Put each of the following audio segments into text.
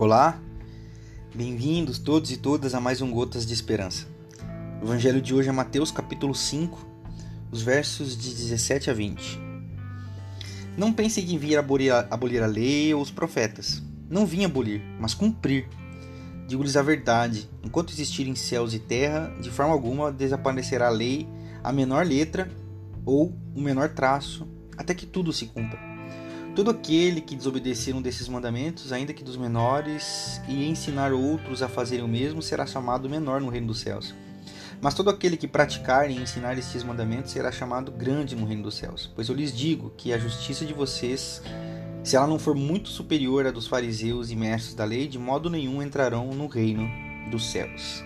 Olá, bem-vindos todos e todas a mais um Gotas de Esperança. O evangelho de hoje é Mateus capítulo 5, os versos de 17 a 20. Não pensem que vir abolir a, abolir a lei ou os profetas. Não vim abolir, mas cumprir. Digo-lhes a verdade: enquanto existirem céus e terra, de forma alguma desaparecerá a lei, a menor letra ou o menor traço, até que tudo se cumpra. Todo aquele que desobedecer um desses mandamentos, ainda que dos menores, e ensinar outros a fazerem o mesmo, será chamado menor no reino dos céus. Mas todo aquele que praticar e ensinar estes mandamentos será chamado grande no reino dos céus. Pois eu lhes digo que a justiça de vocês, se ela não for muito superior à dos fariseus e mestres da lei, de modo nenhum entrarão no reino dos céus.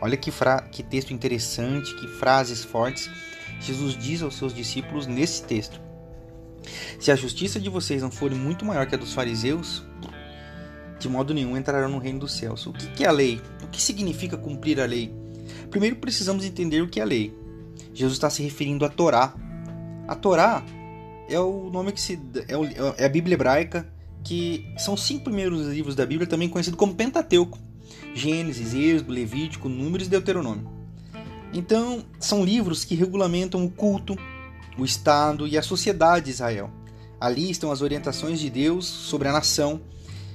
Olha que, que texto interessante, que frases fortes Jesus diz aos seus discípulos nesse texto. Se a justiça de vocês não for muito maior que a dos fariseus, de modo nenhum entrarão no reino dos céus. O que é a lei? O que significa cumprir a lei? Primeiro precisamos entender o que é a lei. Jesus está se referindo à Torá. A Torá é o nome que se é, é a Bíblia hebraica, que são os cinco primeiros livros da Bíblia, também conhecido como Pentateuco: Gênesis, Êxodo, Levítico, Números e Deuteronômio. Então, são livros que regulamentam o culto, o Estado e a sociedade de Israel. Ali estão as orientações de Deus sobre a nação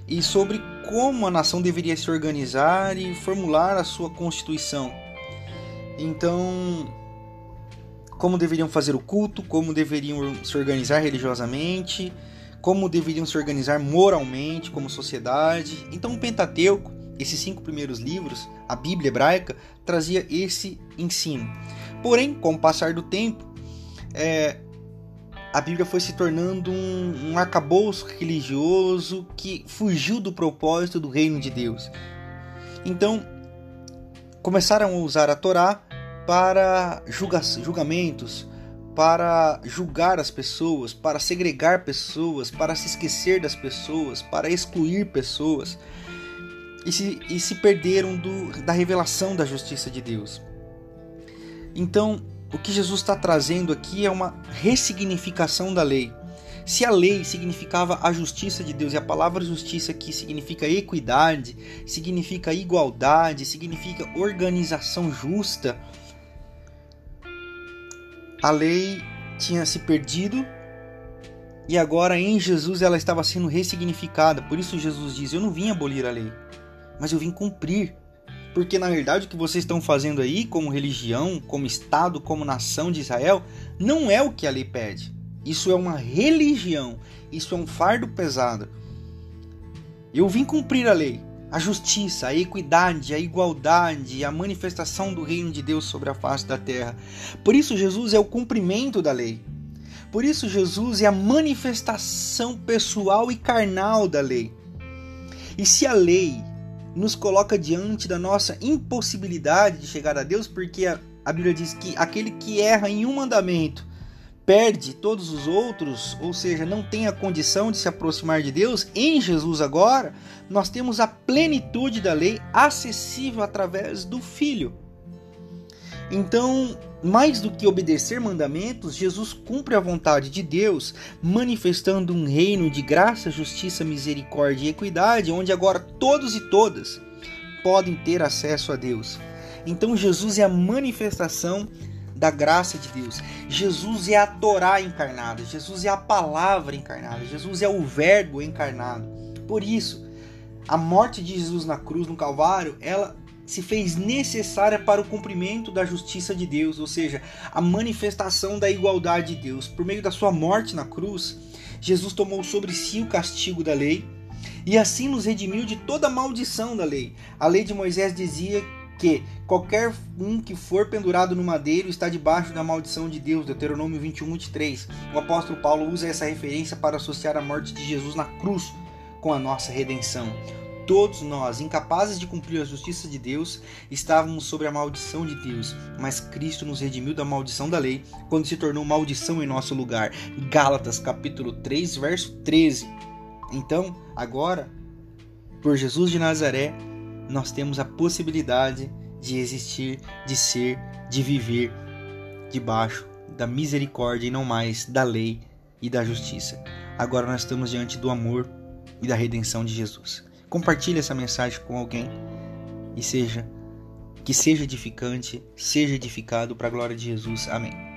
e sobre como a nação deveria se organizar e formular a sua constituição. Então, como deveriam fazer o culto, como deveriam se organizar religiosamente, como deveriam se organizar moralmente como sociedade. Então, o Pentateuco, esses cinco primeiros livros, a Bíblia hebraica, trazia esse ensino. Porém, com o passar do tempo, é, a Bíblia foi se tornando um, um arcabouço religioso que fugiu do propósito do reino de Deus. Então, começaram a usar a Torá para julga julgamentos, para julgar as pessoas, para segregar pessoas, para se esquecer das pessoas, para excluir pessoas. E se, e se perderam do, da revelação da justiça de Deus. Então, o que Jesus está trazendo aqui é uma ressignificação da lei. Se a lei significava a justiça de Deus, e a palavra justiça aqui significa equidade, significa igualdade, significa organização justa, a lei tinha se perdido e agora em Jesus ela estava sendo ressignificada. Por isso Jesus diz: Eu não vim abolir a lei, mas eu vim cumprir. Porque na verdade o que vocês estão fazendo aí, como religião, como Estado, como nação de Israel, não é o que a lei pede. Isso é uma religião, isso é um fardo pesado. Eu vim cumprir a lei, a justiça, a equidade, a igualdade, a manifestação do reino de Deus sobre a face da terra. Por isso, Jesus é o cumprimento da lei. Por isso, Jesus é a manifestação pessoal e carnal da lei. E se a lei nos coloca diante da nossa impossibilidade de chegar a Deus, porque a, a Bíblia diz que aquele que erra em um mandamento perde todos os outros, ou seja, não tem a condição de se aproximar de Deus, em Jesus agora, nós temos a plenitude da lei acessível através do Filho. Então, mais do que obedecer mandamentos, Jesus cumpre a vontade de Deus, manifestando um reino de graça, justiça, misericórdia e equidade, onde agora todos e todas podem ter acesso a Deus. Então, Jesus é a manifestação da graça de Deus. Jesus é a Torá encarnada, Jesus é a palavra encarnada, Jesus é o Verbo encarnado. Por isso, a morte de Jesus na cruz, no Calvário, ela se fez necessária para o cumprimento da justiça de Deus, ou seja, a manifestação da igualdade de Deus. Por meio da sua morte na cruz, Jesus tomou sobre si o castigo da lei e assim nos redimiu de toda a maldição da lei. A lei de Moisés dizia que qualquer um que for pendurado no madeiro está debaixo da maldição de Deus, Deuteronômio 21, 23. O apóstolo Paulo usa essa referência para associar a morte de Jesus na cruz com a nossa redenção. Todos nós, incapazes de cumprir a justiça de Deus, estávamos sob a maldição de Deus, mas Cristo nos redimiu da maldição da lei quando se tornou maldição em nosso lugar. Gálatas capítulo 3, verso 13. Então, agora, por Jesus de Nazaré, nós temos a possibilidade de existir, de ser, de viver debaixo da misericórdia e não mais da lei e da justiça. Agora nós estamos diante do amor e da redenção de Jesus. Compartilhe essa mensagem com alguém e seja que seja edificante, seja edificado para a glória de Jesus. Amém.